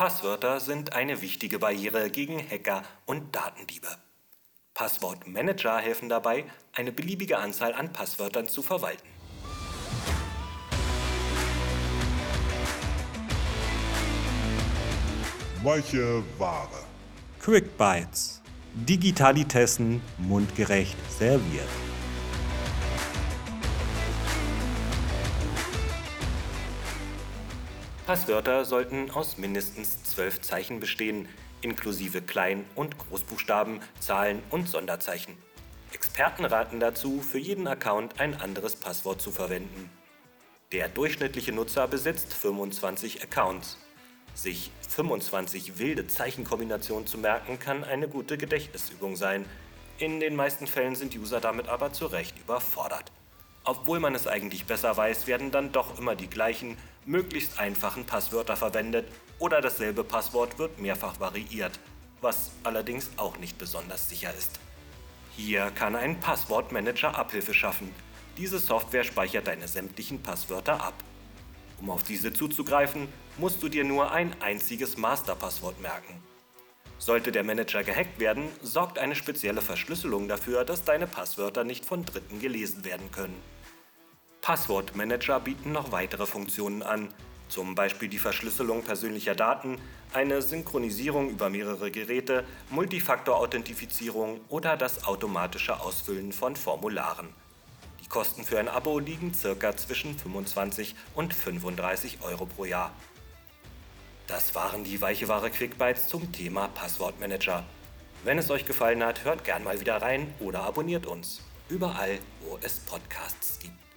Passwörter sind eine wichtige Barriere gegen Hacker und Datendiebe. Passwortmanager helfen dabei, eine beliebige Anzahl an Passwörtern zu verwalten. Weiche Ware. Quick Bites. Digitalitessen mundgerecht serviert. Passwörter sollten aus mindestens zwölf Zeichen bestehen, inklusive Klein- und Großbuchstaben, Zahlen und Sonderzeichen. Experten raten dazu, für jeden Account ein anderes Passwort zu verwenden. Der durchschnittliche Nutzer besitzt 25 Accounts. Sich 25 wilde Zeichenkombinationen zu merken, kann eine gute Gedächtnisübung sein. In den meisten Fällen sind User damit aber zu Recht überfordert. Obwohl man es eigentlich besser weiß, werden dann doch immer die gleichen, möglichst einfachen Passwörter verwendet oder dasselbe Passwort wird mehrfach variiert, was allerdings auch nicht besonders sicher ist. Hier kann ein Passwortmanager Abhilfe schaffen. Diese Software speichert deine sämtlichen Passwörter ab. Um auf diese zuzugreifen, musst du dir nur ein einziges Masterpasswort merken. Sollte der Manager gehackt werden, sorgt eine spezielle Verschlüsselung dafür, dass deine Passwörter nicht von Dritten gelesen werden können. Passwortmanager bieten noch weitere Funktionen an, zum Beispiel die Verschlüsselung persönlicher Daten, eine Synchronisierung über mehrere Geräte, Multifaktor-Authentifizierung oder das automatische Ausfüllen von Formularen. Die Kosten für ein Abo liegen circa zwischen 25 und 35 Euro pro Jahr. Das waren die weiche Ware Quickbytes zum Thema Passwortmanager. Wenn es euch gefallen hat, hört gern mal wieder rein oder abonniert uns. Überall, wo es Podcasts gibt.